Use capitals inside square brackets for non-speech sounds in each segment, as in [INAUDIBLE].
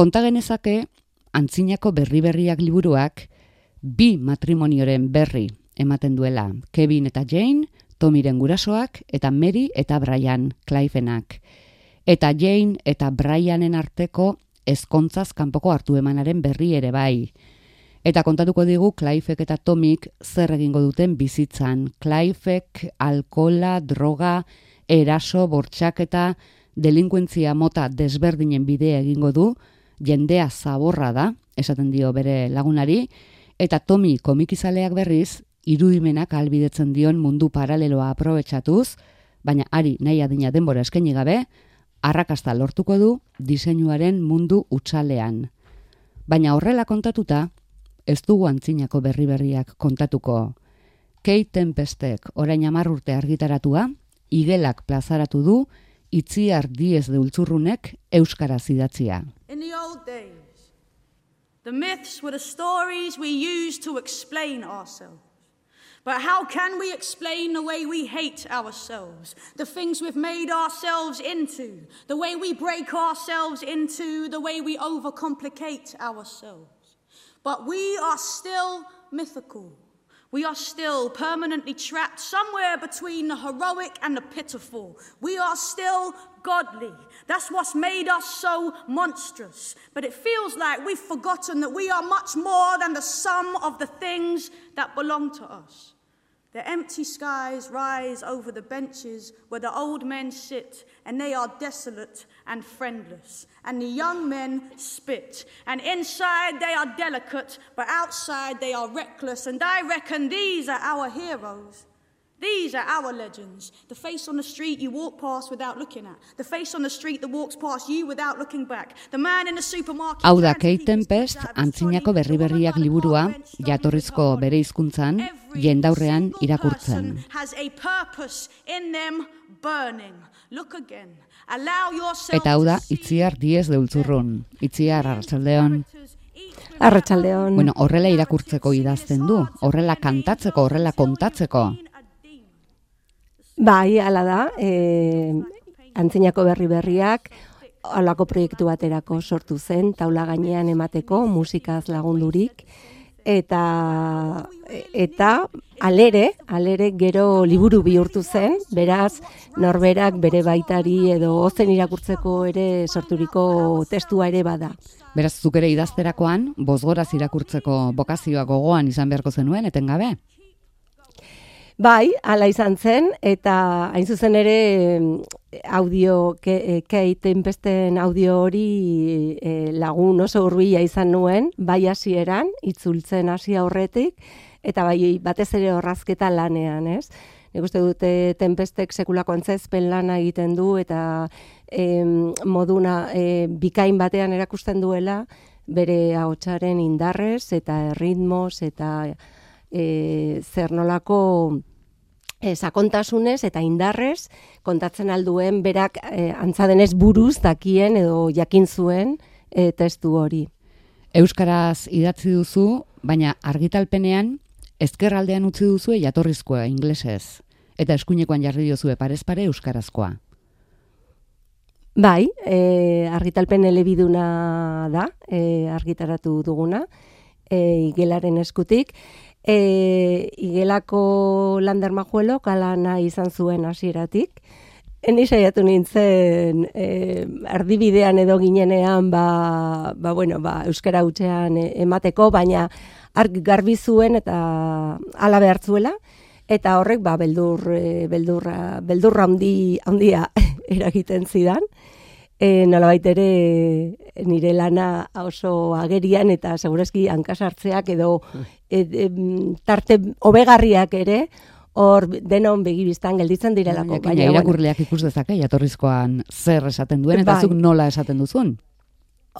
Konta genezake, antzinako berri-berriak liburuak, bi matrimonioren berri ematen duela, Kevin eta Jane, Tomiren gurasoak, eta Mary eta Brian, Clivenak. Eta Jane eta Brianen arteko ezkontzaz kanpoko hartu emanaren berri ere bai. Eta kontatuko digu Clivek eta Tomik zer egingo duten bizitzan. Clivek alkola, droga, eraso, bortxaketa, delinkuentzia mota desberdinen bidea egingo du, jendea zaborra da, esaten dio bere lagunari, eta Tomi komikizaleak berriz, irudimenak albidetzen dion mundu paraleloa aprobetsatuz, baina ari nahi adina denbora eskaini gabe, arrakasta lortuko du diseinuaren mundu utxalean. Baina horrela kontatuta, ez dugu antzinako berri berriak kontatuko. Kate Tempestek orain amar urte argitaratua, igelak plazaratu du, itziar diez euskara zidatzia. In the old days, the myths were the stories we used to explain ourselves. But how can we explain the way we hate ourselves, the things we've made ourselves into, the way we break ourselves into, the way we overcomplicate ourselves? But we are still mythical. We are still permanently trapped somewhere between the heroic and the pitiful. We are still godly. That's what's made us so monstrous. But it feels like we've forgotten that we are much more than the sum of the things that belong to us. The empty skies rise over the benches where the old men sit, and they are desolate and friendless. And the young men spit, and inside they are delicate, but outside they are reckless. And I reckon these are our heroes. These are our legends. The face on the street you walk past without looking at. The face on the street that walks past you without looking back. The man in the supermarket. Hau da Kate Tempest, antzinako berri-berriak liburua, jatorrizko bere hizkuntzan, jendaurrean irakurtzen. Has a purpose in them burning. Look again. Allow yourself Eta hau da, to see itziar diez deultzurrun. Itziar, arratsaldeon. Arratsaldeon. Bueno, horrela irakurtzeko idazten du, horrela kantatzeko, horrela kontatzeko. Bai, hala da, e, antzinako berri berriak, alako proiektu baterako sortu zen, taula gainean emateko, musikaz lagundurik, eta eta alere, alere gero liburu bihurtu zen, beraz, norberak bere baitari edo ozen irakurtzeko ere sorturiko testua ere bada. Beraz, zuk ere idazterakoan, bozgoraz irakurtzeko bokazioa gogoan izan beharko zenuen, etengabe? Bai, hala izan zen, eta hain zuzen ere audio, ke, e, Kate Tempesten audio hori e, lagun oso hurbila izan nuen, bai hasieran itzultzen hasi aurretik, eta bai batez ere horrazketa lanean, ez? Nik uste dute Tempestek sekulako antzezpen lana egiten du, eta em, moduna e, bikain batean erakusten duela, bere ahotsaren indarrez, eta ritmos, eta e, zer nolako e, sakontasunez eta indarrez kontatzen alduen berak e, antzadenez buruz dakien edo jakin zuen e, testu hori. Euskaraz idatzi duzu, baina argitalpenean ezkerraldean utzi duzu jatorrizkoa inglesez. Eta eskuinekoan jarri diozue parez pare euskarazkoa. Bai, e, argitalpen elebiduna da, e, argitaratu duguna, e, igelaren eskutik. E, igelako lander majuelo kalana izan zuen hasieratik. Eni saiatu nintzen e, erdibidean edo ginenean ba, ba, bueno, ba, euskara hutsean e, emateko, baina arg garbi zuen eta hala behartzuela eta horrek ba, beldur, e, beldurra, beldurra handi, handia [LAUGHS] eragiten zidan. E, nolabait ere nire lana oso agerian eta segurazki hankasartzeak edo e, e, tarte hobegarriak ere hor denon begibistan gelditzen direlako. Baina irakurleak ikus dezake jatorrizkoan zer esaten duen eta Bai. zuk nola esaten duzun.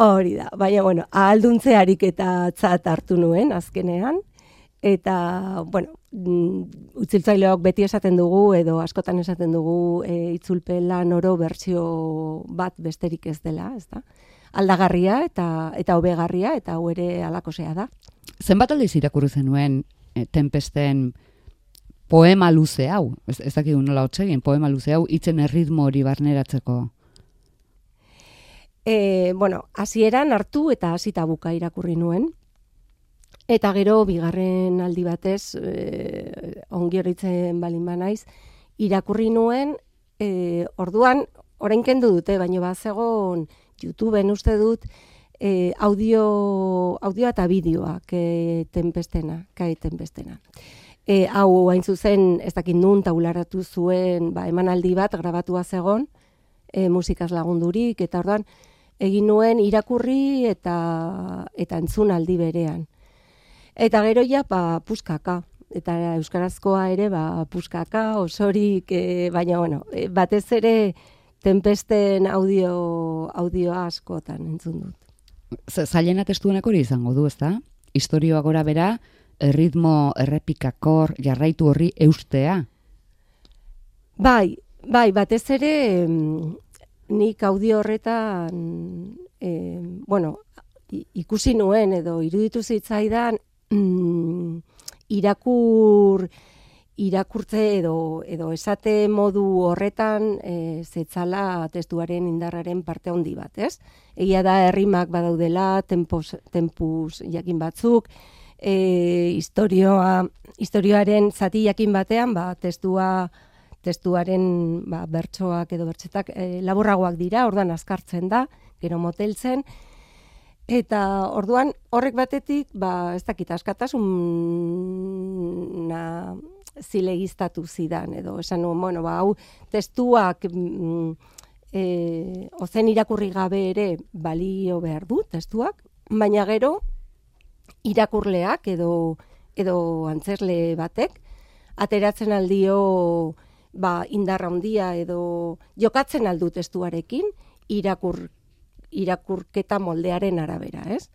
Hori da, baina, bueno, ahalduntzearik eta tzat hartu nuen, azkenean, eta, bueno, mm, utziltzaileok beti esaten dugu, edo askotan esaten dugu, e, itzulpen lan oro bertsio bat besterik ez dela, ez da? Aldagarria eta eta hobegarria eta hau ere alakosea da. Zenbat aldiz irakurri zenuen e, Tempesten poema luze hau, ez, ez dakit nola hotsegin, poema luze hau, itzen erritmo hori barneratzeko. E, bueno, hasieran hartu eta hasita buka irakurri nuen. Eta gero, bigarren aldi batez, e, ongi horitzen balin banaiz, irakurri nuen, e, orduan, orain kendu dute, baina bat zegoen YouTubeen uste dut, e, audio, audio eta bideoak e, tempestena, kai tempestena. E, hau hain zuzen, ez dakit nun taularatu zuen, ba, emanaldi bat grabatua zegon, e, musikaz lagundurik, eta orduan, egin nuen irakurri eta eta entzunaldi berean. Eta gero ja ba puskaka eta euskarazkoa ere ba puskaka osorik e, baina bueno, e, batez ere tempesten audio audioa askotan entzun dut. Zailena testuenak hori izango du, ezta? Historioa gora bera, ritmo errepikakor jarraitu horri eustea. Bai, bai, batez ere nik audio horretan e, bueno, ikusi nuen edo iruditu zitzaidan mm, irakur irakurtze edo edo esate modu horretan e, zetzala testuaren indarraren parte handi bat, ez? Egia da herrimak badaudela, tempos, tempus jakin batzuk, e, historioa, historioaren zati jakin batean, ba, testua testuaren ba, bertsoak edo bertsetak e, laburragoak dira, orduan azkartzen da, gero moteltzen, eta orduan horrek batetik, ba, ez dakit, askatasun na, zilegiztatu zidan, edo esan nuen, bueno, ba, hau testuak mm, e, ozen irakurri gabe ere balio behar du, testuak, baina gero irakurleak edo, edo antzerle batek, ateratzen aldio ba, indarra handia edo jokatzen aldu testuarekin irakur, irakurketa moldearen arabera, ez?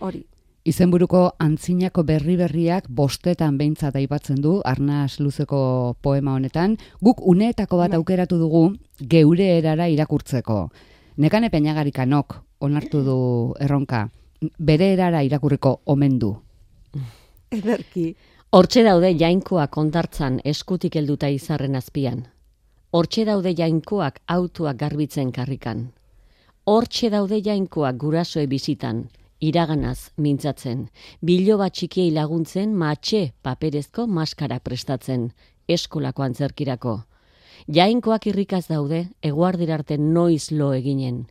Hori. Izenburuko antzinako berri berriak bostetan behintzat aipatzen du, arnaz luzeko poema honetan, guk uneetako bat bai. aukeratu dugu geure erara irakurtzeko. Nekane peñagarikanok onartu du erronka, bere erara irakurriko omen du. [LAUGHS] Ederki. Hortxe daude jainkoak ondartzan eskutik helduta izarren azpian. Hortxe daude jainkoak autuak garbitzen karrikan. Hortxe daude jainkoak gurasoe bizitan, iraganaz mintzatzen, bilo bat txikiei laguntzen matxe paperezko maskara prestatzen, eskolako antzerkirako. Jainkoak irrikaz daude, eguardirarte noiz lo eginen.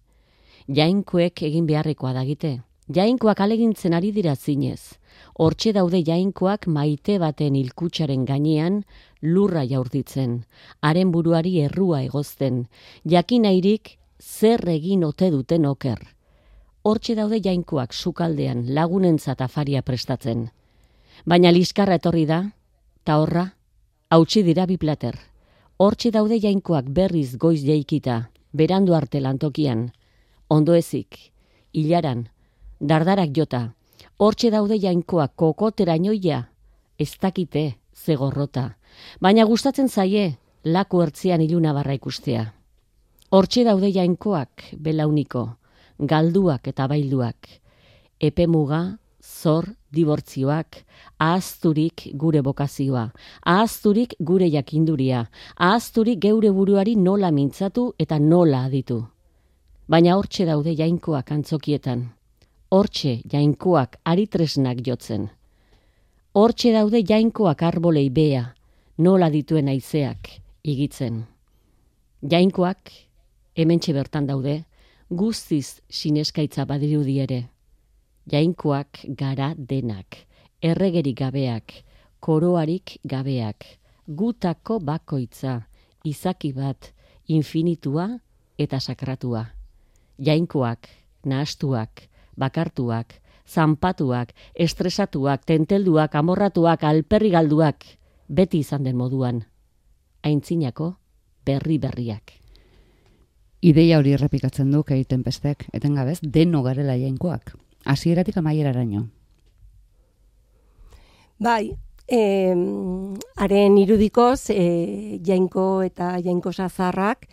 Jainkoek egin beharrekoa dagite. Jainkoak alegintzen ari dira zinez hortxe daude jainkoak maite baten ilkutsaren gainean lurra jaurtitzen, haren buruari errua egozten, jakinairik zer egin ote duten oker. Hortxe daude jainkoak sukaldean lagunentzat afaria prestatzen. Baina liskarra etorri da, ta horra, hautsi dira bi plater. Hortxe daude jainkoak berriz goiz jaikita, berandu arte lantokian, ondoezik, hilaran, dardarak jota, hortxe daude jainkoak kokotera inoia, ez dakite zegorrota, baina gustatzen zaie laku ertzean iluna barra ikustea. Hortxe daude jainkoak belauniko, galduak eta bailduak, epemuga, zor, dibortzioak, ahazturik gure bokazioa, ahazturik gure jakinduria, ahazturik geure buruari nola mintzatu eta nola aditu. Baina hortxe daude jainkoak antzokietan, hortxe jainkoak aritresnak jotzen. Hortxe daude jainkoak arbolei bea, nola dituen aizeak igitzen. Jainkoak, hemen bertan daude, guztiz sineskaitza badirudi ere. Jainkoak gara denak, erregerik gabeak, koroarik gabeak, gutako bakoitza, izaki bat, infinitua eta sakratua. Jainkoak, nahastuak, bakartuak, zanpatuak, estresatuak, tentelduak, amorratuak, alperri galduak, beti izan den moduan. Aintzinako berri berriak. Ideia hori errepikatzen du egiten pestek, etengabez, deno garela jainkoak. Hasieratik amaieraraino. Bai, eh, haren irudikoz, eh, jainko eta jainko sazarrak,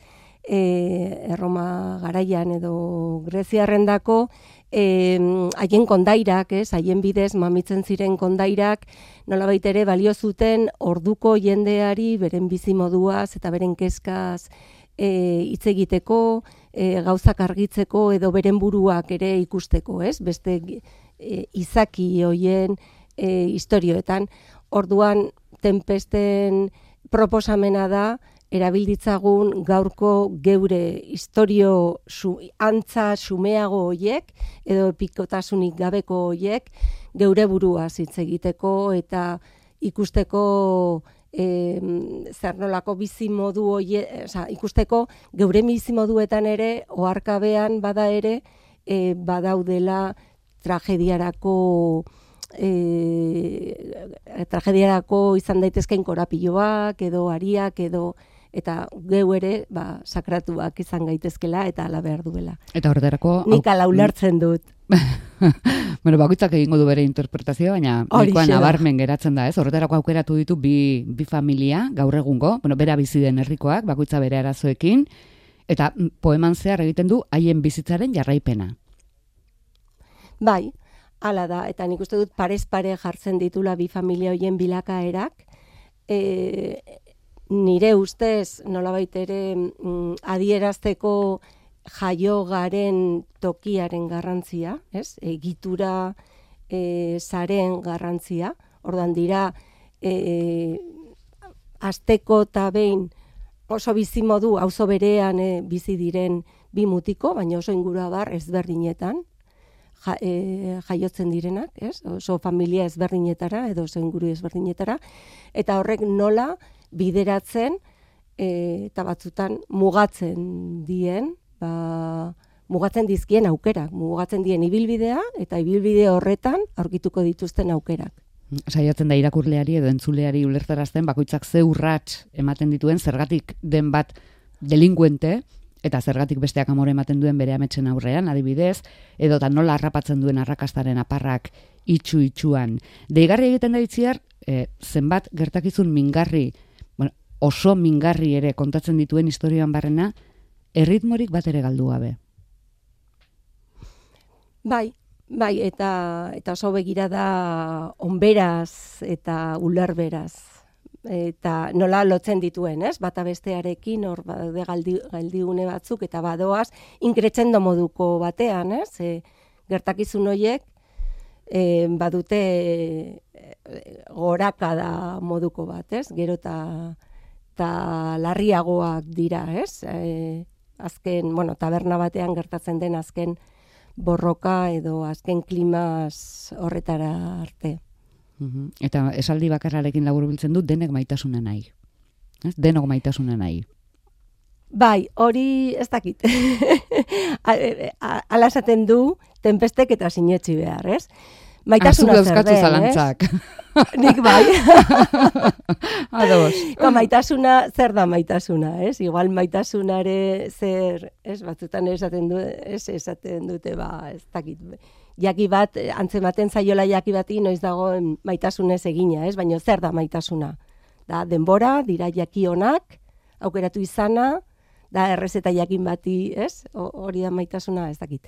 eh, Erroma garaian edo Greziarrendako, haien kondairak, ez, haien bidez mamitzen ziren kondairak, nola ere balio zuten orduko jendeari beren bizimoduaz eta beren kezkaz hitz egiteko, e, gauzak argitzeko edo beren buruak ere ikusteko, ez? Beste e, izaki hoien e, historioetan. Orduan, tempesten proposamena da, erabilditzagun gaurko geure historio su, antza sumeago hoiek edo epikotasunik gabeko hoiek geure burua hitz egiteko eta ikusteko e, zer nolako bizi modu oza, ikusteko geure bizi moduetan ere oharkabean bada ere e, badaudela tragediarako e, tragediarako izan daitezkein korapiloak edo ariak edo eta geu ere ba, sakratuak izan gaitezkela eta ala behar duela. Eta orderako... Nik ala ulertzen dut. [LAUGHS] bueno, bakoitzak egingo du bere interpretazioa, baina nikoa nabarmen geratzen da, ez? Horretarako aukeratu ditu bi, bi familia, gaur egungo, bueno, bera bizi den herrikoak, bakoitza bere arazoekin, eta poeman zehar egiten du haien bizitzaren jarraipena. Bai, hala da, eta nik uste dut parez pare jartzen ditula bi familia hoien bilakaerak, e, nire ustez nolabait ere mm, adierazteko jaio garen tokiaren garrantzia, ez? Egitura e, zaren garrantzia. Ordan dira e, asteko ta behin oso bizi modu auzo berean e, bizi diren bi mutiko, baina oso ingurua bar ezberdinetan ja, e, jaiotzen direnak, ez? Oso familia ezberdinetara edo oso inguru ezberdinetara eta horrek nola bideratzen e, eta batzutan mugatzen dien, ba, mugatzen dizkien aukerak, mugatzen dien ibilbidea eta ibilbide horretan aurkituko dituzten aukerak. Saiatzen da irakurleari edo entzuleari ulertarazten bakoitzak ze urrats ematen dituen zergatik den bat delinguente eta zergatik besteak amore ematen duen bere ametsen aurrean, adibidez, edo da nola harrapatzen duen arrakastaren aparrak itxu itxuan. Deigarri egiten da itziar, e, zenbat gertakizun mingarri oso mingarri ere kontatzen dituen historioan barrena, erritmorik bat ere galdu gabe. Bai, bai, eta, eta oso begira da onberaz eta ulerberaz. Eta nola lotzen dituen, ez? Bata bestearekin, hor bade galdi, galdiune batzuk, eta badoaz, inkretzen moduko batean, ez? E, gertakizun horiek, e, badute e, goraka da moduko bat, ez? Gero eta eta larriagoak dira, ez? E, azken, bueno, taberna batean gertatzen den azken borroka edo azken klimaz horretara arte. Eta esaldi bakarrarekin labur biltzen du denek maitasuna nahi. Ez? Denok maitasuna nahi. Bai, hori ez dakit. [LAUGHS] Ala esaten du, tempestek eta sinetxi behar, ez? Maitasuna zer den, zalantzak. [LAUGHS] Nik bai. [LAUGHS] Ados. Ba, maitasuna, zer da maitasuna, ez? Igual maitasunare zer, ez, batzutan esaten du, ez, esaten dute, ba, ez dakit. Jaki bat, antzematen zaiola jaki bati, noiz dago maitasunez egina, ez? Baina zer da maitasuna? Da, denbora, dira jaki honak, aukeratu izana, da errezeta jakin bati, ez? Hori da maitasuna, ez dakit.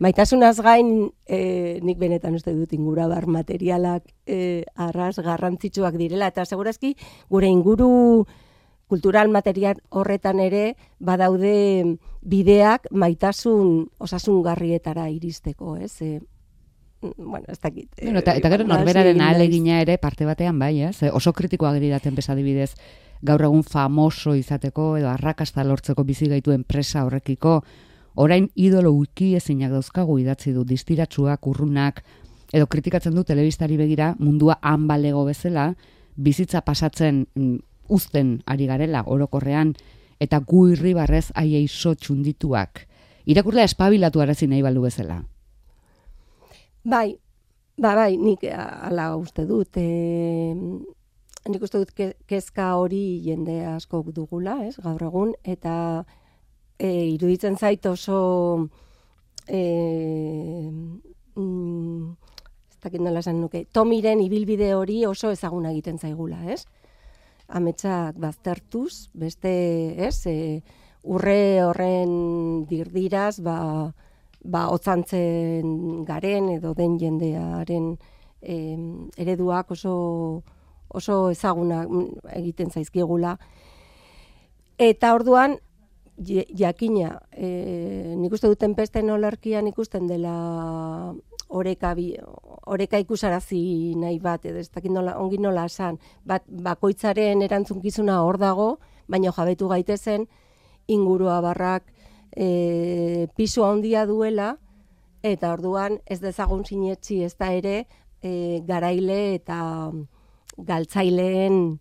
Maitasunaz gain, e, nik benetan uste dut ingura bar materialak e, arras garrantzitsuak direla, eta segurazki gure inguru kultural material horretan ere badaude bideak maitasun osasungarrietara iristeko, ez? E, bueno, ez dakit. Bueno, eta, eta gero norberaren alegina ere parte batean bai, ez? Oso kritikoa geriraten besadibidez gaur egun famoso izateko edo arrakasta lortzeko bizi gaitu enpresa horrekiko, orain idolo wiki ezinak dauzkagu idatzi du distiratsuak, urrunak, edo kritikatzen du telebistari begira mundua han balego bezala, bizitza pasatzen mm, uzten ari garela orokorrean, eta gu irribarrez aiei txundituak. Irakurlea espabilatu arazi nahi baldu bezala. Bai, ba, bai, nik ala uste dut. E, nik uste dut kezka hori jende asko dugula, ez, gaur egun, eta e, iruditzen zait oso e, mm, ez dakit nola esan nuke, tomiren ibilbide hori oso ezaguna egiten zaigula, ez? Ametsak baztertuz, beste, ez, e, urre horren dirdiraz, ba, ba, otzantzen garen edo den jendearen e, ereduak oso oso ezaguna mm, egiten zaizkigula. Eta orduan, jakina, e, nik uste duten pesten olarkian ikusten dela oreka, bi, oreka ikusarazi nahi bat, edo ez dakit nola, ongi nola esan, bat, bakoitzaren erantzunkizuna hor dago, baina jabetu gaitezen, ingurua barrak e, pisu handia duela, eta orduan ez dezagun sinetsi ez da ere e, garaile eta galtzaileen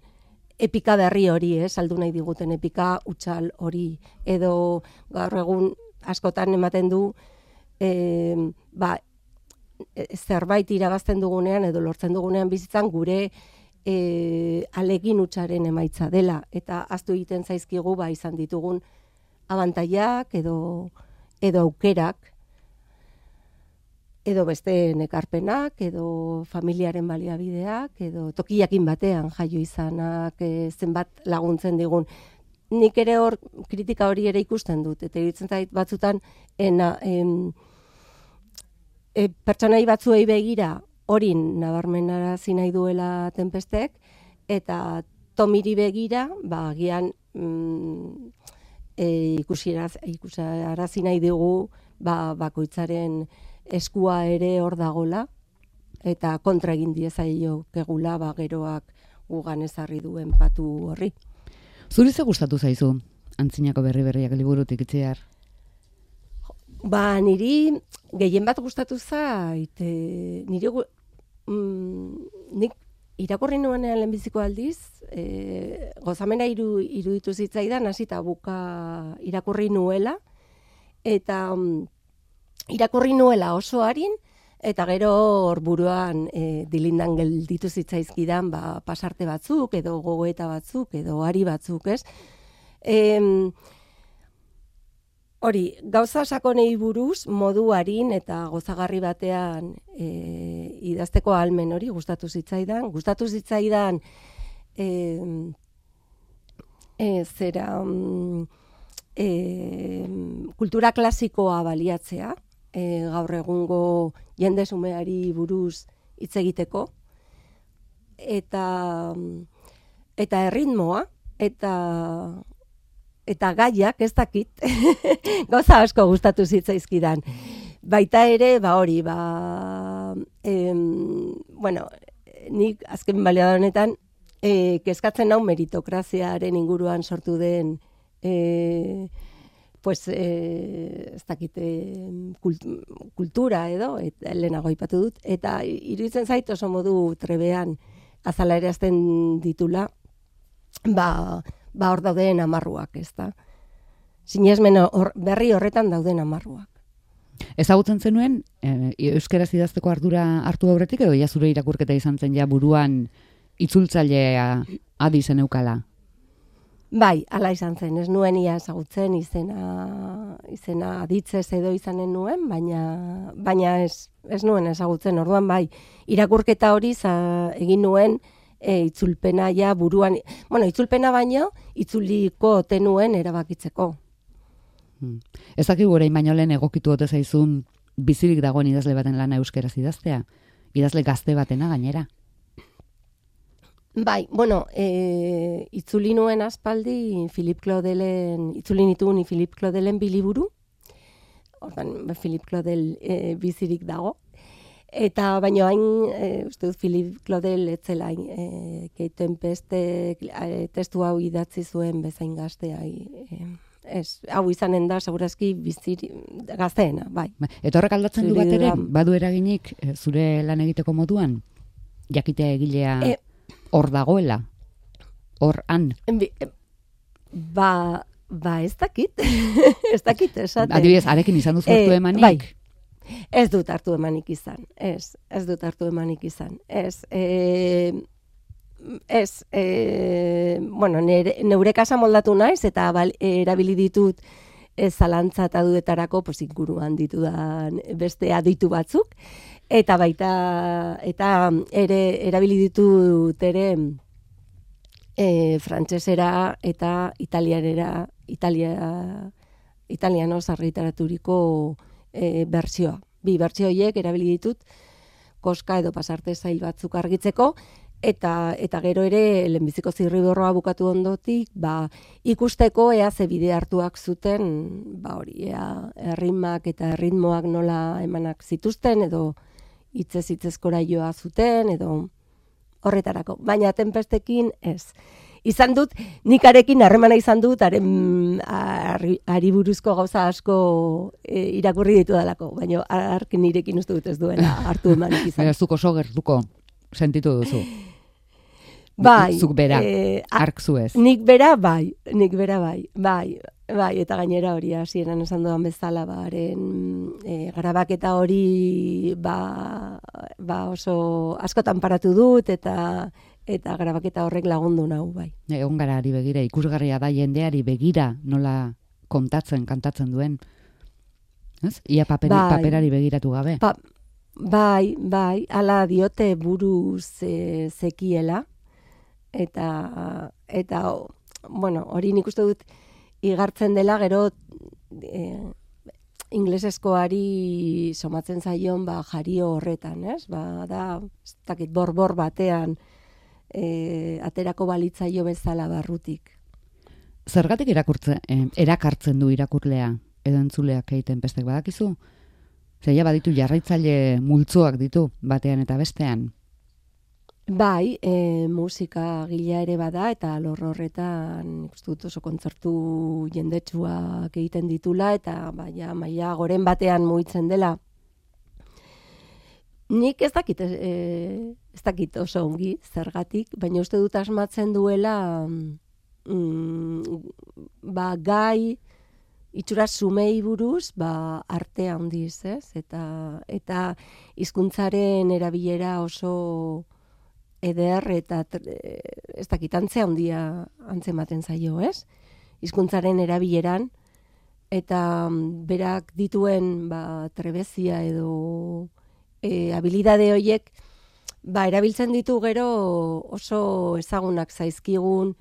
epika berri hori, eh, saldu nahi diguten epika utzal hori. Edo gaur egun askotan ematen du ba, e, zerbait irabazten dugunean edo lortzen dugunean bizitzan gure e, alegin utzaren emaitza dela. Eta aztu egiten zaizkigu ba izan ditugun abantaiak edo edo aukerak edo beste nekarpenak, edo familiaren baliabideak, edo tokiakin batean jaio izanak, e, zenbat laguntzen digun. Nik ere hor kritika hori ere ikusten dut, eta iruditzen zait batzutan ena, em, e, pertsonai batzuei begira hori nabarmenarazi nahi duela tenpestek, eta tomiri begira, ba, agian mm, e, ikusiraz, ikusarazi nahi dugu ba, bakoitzaren eskua ere hor dagola, eta kontra egin diezaio kegula ba, geroak gugan ezarri duen patu horri. Zuri ze gustatu zaizu? Antzinako berri berriak liburutik itziar. Ba, niri gehien bat gustatu zait, e, niri mm, nik irakurri nuenean lehenbiziko aldiz, e, gozamena iru, iruditu zitzaidan, hasita buka irakurri nuela, eta mm, irakurri nuela oso harin, eta gero hor buruan e, dilindan gelditu zitzaizkidan ba, pasarte batzuk, edo gogoeta batzuk, edo ari batzuk, ez? Em, Hori, gauza sakonei buruz modu harin eta gozagarri batean e, idazteko almen hori gustatu zitzaidan. Gustatu zitzaidan e, e, zera e, kultura klasikoa baliatzea, e, gaur egungo jende sumeari buruz hitz egiteko, eta, eta erritmoa, eta eta gaiak ez dakit [LAUGHS] gauza asko gustatu zitzaizkidan. Baita ere, ba hori, ba em, bueno, nik azken balea honetan e, kezkatzen hau meritokraziaren inguruan sortu den e, pues e, ez dakit e, kult, kultura edo eta lehenago aipatu dut eta iruditzen zait oso modu trebean azala ere azten ditula ba, ba hor dauden amarruak, ez da. Sinesmen hor, berri horretan dauden amarruak. Ezagutzen zenuen, e, euskaraz idazteko ardura hartu aurretik edo ja zure irakurketa izan zen ja buruan itzultzailea adi zen eukala? Bai, ala izan zen, ez nuen ia ezagutzen izena, izena aditzez edo izanen nuen, baina, baina ez, ez nuen ezagutzen, orduan bai, irakurketa hori za, egin nuen, e, itzulpena ja buruan, bueno, itzulpena baino, itzuliko tenuen erabakitzeko. Hmm. Ez dakigu orain baino lehen egokitu ote zaizun bizirik dagoen idazle baten lana euskeraz idaztea? Idazle gazte batena gainera? Bai, bueno, e, itzuli nuen aspaldi Philip Claudelen, itzuli nituen ni Philip Claudelen biliburu, ordan Philip Claudel e, bizirik dago, Eta baino hain, e, uste dut, Philip Claudel etzela hain, e, keiten peste e, testu hau idatzi zuen bezain gaztea. E, ez, hau izanen da, segurazki, biziri, gazteena, bai. Eta horrek aldatzen du bat ere, badu eraginik e, zure lan egiteko moduan? Jakitea egilea E, hor dagoela? Hor han? Bi- e, Ba, ba ez dakit, [LAUGHS] ez dakit esaten. Adibidez, arekin izan duzu Eh, hartu emanik? bai. Ez dut hartu emanik izan, ez, ez dut hartu emanik izan, ez, e, ez, e, bueno, nere, neure kasa moldatu naiz eta bal, erabili ditut ez zalantza eta dudetarako pues, inguruan ditudan beste aditu batzuk, eta baita, eta ere erabili ditut ere e, frantsesera eta italianera, italia, italianoz argitaraturiko e, bertsioa. Bi bertsio horiek erabili ditut koska edo pasarte zail batzuk argitzeko eta eta gero ere lehenbiziko zirriborroa bukatu ondotik, ba, ikusteko ea ze bide hartuak zuten, ba hori, ea erritmak eta erritmoak nola emanak zituzten edo hitzez hitzezkora joa zuten edo horretarako. Baina tempestekin ez. Izan dut, nikarekin harremana izan dut, haren ari buruzko gauza asko e, irakurri ditu dalako, baina ark nirekin uste dut ez duela hartu [LAUGHS] eman izan. Baina zuko so gertuko sentitu duzu. Bai. Zuk bera, eh, a- ark zuez. Nik bera bai, nik bera bai, bai, bai, eta gainera hori hasieran esan dudan bezala, ba, haren e, grabaketa hori ba, ba oso askotan paratu dut, eta eta grabaketa horrek lagundu nau, bai. Egon gara ari begira, ikusgarria da jendeari begira nola kontatzen, kantatzen duen. Ez? Ia paperi, Bai. paperari begiratu gabe. Pa, bai, bai, ala diote buruz e, zekiela, eta, eta, bueno, hori nik uste dut igartzen dela gero e, ingleseskoari somatzen zaion ba, jario horretan, ez? Ba, da, ez dakit, bor-bor batean e, aterako balitzaio bezala barrutik. Zergatik irakurtze, eh, erakartzen du irakurlea edo entzuleak egiten pestek badakizu? Zeia baditu jarraitzaile multzoak ditu batean eta bestean. Bai, e, musika gila ere bada eta alor horretan dut oso kontzertu jendetsuak egiten ditula eta baina maila goren batean mugitzen dela. Nik ez dakit, e, ez dakit oso ongi zergatik, baina uste dut asmatzen duela mm, ba, gai itxura sumei buruz ba, arte handiz, ez? Eta, eta hizkuntzaren erabilera oso eder eta eh, ez dakit antzea handia antzematen zaio, ez? Hizkuntzaren erabileran eta mm, berak dituen ba, trebezia edo e, habilidade hoiek ba, erabiltzen ditu gero oso ezagunak zaizkigun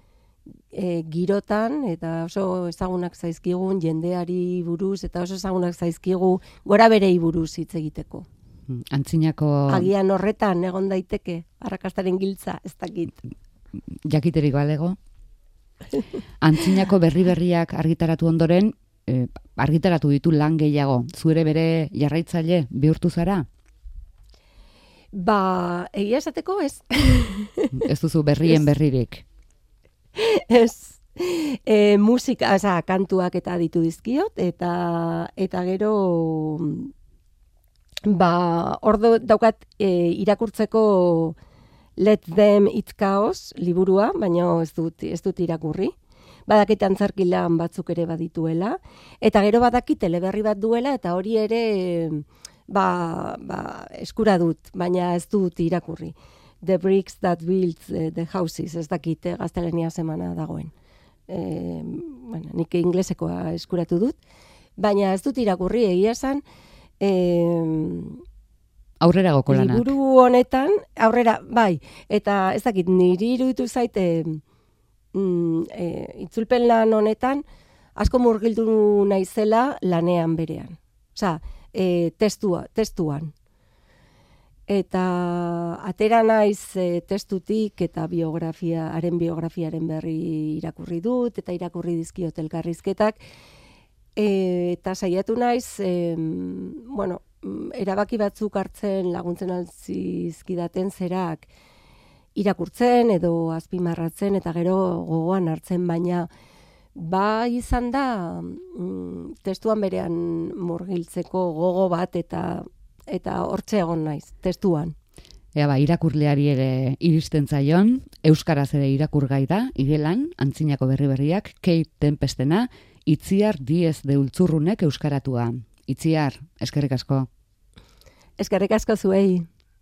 e, girotan eta oso ezagunak zaizkigun jendeari buruz eta oso ezagunak zaizkigu gora berei buruz hitz egiteko. Antzinako Agian horretan egon daiteke arrakastaren giltza, ez dakit. jakiterik balego. Antzinako berri berriak argitaratu ondoren, eh, argitaratu ditu lan gehiago. Zuere bere jarraitzaile bihurtu zara? Ba, egia esateko ez. Ez duzu berrien Ez. berririk. ez. E, musika, oza, kantuak eta ditu dizkiot, eta, eta gero ba, ordo daukat e, irakurtzeko Let Them It Chaos liburua, baina ez dut, ez dut irakurri. Badakit antzarkilan batzuk ere badituela. Eta gero badakit teleberri bat duela, eta hori ere ba, ba, eskura dut, baina ez dut irakurri. The Bricks That Built eh, the Houses, ez dakit eh, gaztelania semana dagoen. E, bueno, nik inglesekoa eskuratu dut, baina ez dut irakurri egia esan, e, Aurrera goko lanak. liburu honetan, aurrera, bai, eta ez dakit, niri iruditu zaite, mm, e, itzulpen lan honetan, asko murgildu naizela lanean berean. Osea, e, testua, testuan. Eta atera naiz e, testutik eta biografia, haren biografiaren berri irakurri dut, eta irakurri dizkiot elkarrizketak, e, eta saiatu naiz, e, bueno, erabaki batzuk hartzen laguntzen altzizkidaten zerak irakurtzen edo azpimarratzen eta gero gogoan hartzen, baina ba izan da mm, testuan berean murgiltzeko gogo bat eta eta hortze egon naiz, testuan. Ea ba, irakurleari ere iristen zaion, Euskaraz ere irakurgai da, igelan, antzinako berri berriak, Kate Tempestena, Itziar Diez de Ultzurrunek euskaratua. Itziar, eskerrik asko. Eskerrik asko zuei.